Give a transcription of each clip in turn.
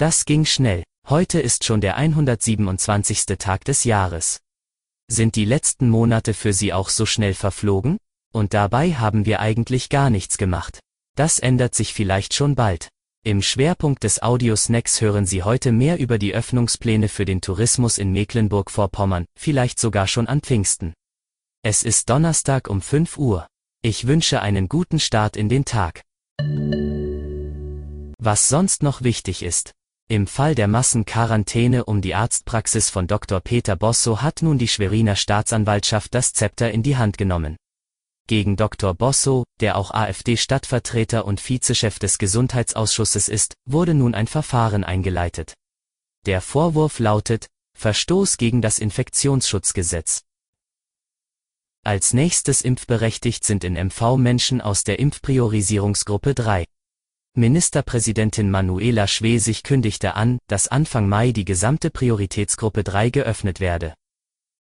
Das ging schnell. Heute ist schon der 127. Tag des Jahres. Sind die letzten Monate für Sie auch so schnell verflogen? Und dabei haben wir eigentlich gar nichts gemacht. Das ändert sich vielleicht schon bald. Im Schwerpunkt des Audiosnacks hören Sie heute mehr über die Öffnungspläne für den Tourismus in Mecklenburg-Vorpommern, vielleicht sogar schon an Pfingsten. Es ist Donnerstag um 5 Uhr. Ich wünsche einen guten Start in den Tag. Was sonst noch wichtig ist. Im Fall der Massenquarantäne um die Arztpraxis von Dr. Peter Bosso hat nun die Schweriner Staatsanwaltschaft das Zepter in die Hand genommen. Gegen Dr. Bosso, der auch AfD-Stadtvertreter und Vizechef des Gesundheitsausschusses ist, wurde nun ein Verfahren eingeleitet. Der Vorwurf lautet, Verstoß gegen das Infektionsschutzgesetz. Als nächstes impfberechtigt sind in MV Menschen aus der Impfpriorisierungsgruppe 3. Ministerpräsidentin Manuela Schwesig kündigte an, dass Anfang Mai die gesamte Prioritätsgruppe 3 geöffnet werde.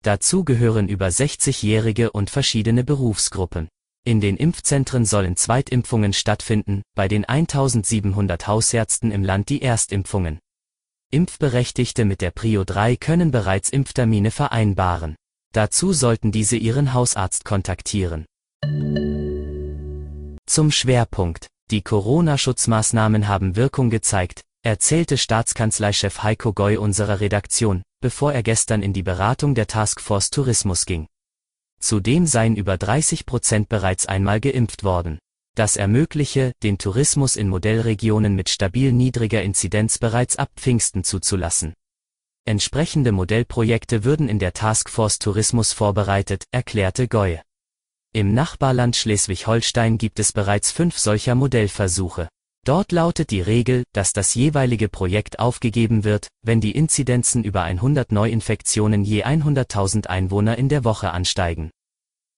Dazu gehören über 60-Jährige und verschiedene Berufsgruppen. In den Impfzentren sollen Zweitimpfungen stattfinden, bei den 1700 Hausärzten im Land die Erstimpfungen. Impfberechtigte mit der Prio 3 können bereits Impftermine vereinbaren. Dazu sollten diese ihren Hausarzt kontaktieren. Zum Schwerpunkt. Die Corona-Schutzmaßnahmen haben Wirkung gezeigt, erzählte Staatskanzleichef Heiko Goy unserer Redaktion, bevor er gestern in die Beratung der Taskforce Tourismus ging. Zudem seien über 30 Prozent bereits einmal geimpft worden. Das ermögliche, den Tourismus in Modellregionen mit stabil niedriger Inzidenz bereits ab Pfingsten zuzulassen. Entsprechende Modellprojekte würden in der Taskforce Tourismus vorbereitet, erklärte Goy. Im Nachbarland Schleswig-Holstein gibt es bereits fünf solcher Modellversuche. Dort lautet die Regel, dass das jeweilige Projekt aufgegeben wird, wenn die Inzidenzen über 100 Neuinfektionen je 100.000 Einwohner in der Woche ansteigen.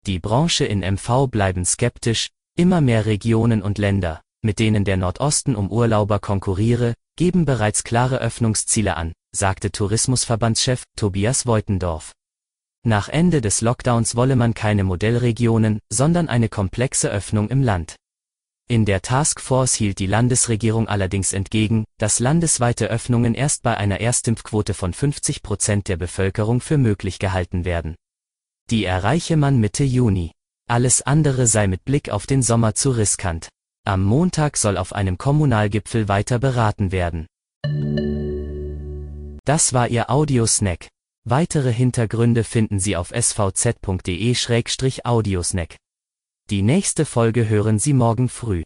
Die Branche in MV bleiben skeptisch, immer mehr Regionen und Länder, mit denen der Nordosten um Urlauber konkurriere, geben bereits klare Öffnungsziele an, sagte Tourismusverbandschef Tobias Voitendorf. Nach Ende des Lockdowns wolle man keine Modellregionen, sondern eine komplexe Öffnung im Land. In der Taskforce hielt die Landesregierung allerdings entgegen, dass landesweite Öffnungen erst bei einer Erstimpfquote von 50 Prozent der Bevölkerung für möglich gehalten werden. Die erreiche man Mitte Juni. Alles andere sei mit Blick auf den Sommer zu riskant. Am Montag soll auf einem Kommunalgipfel weiter beraten werden. Das war Ihr Audiosnack. Weitere Hintergründe finden Sie auf svz.de-audiosnack. Die nächste Folge hören Sie morgen früh.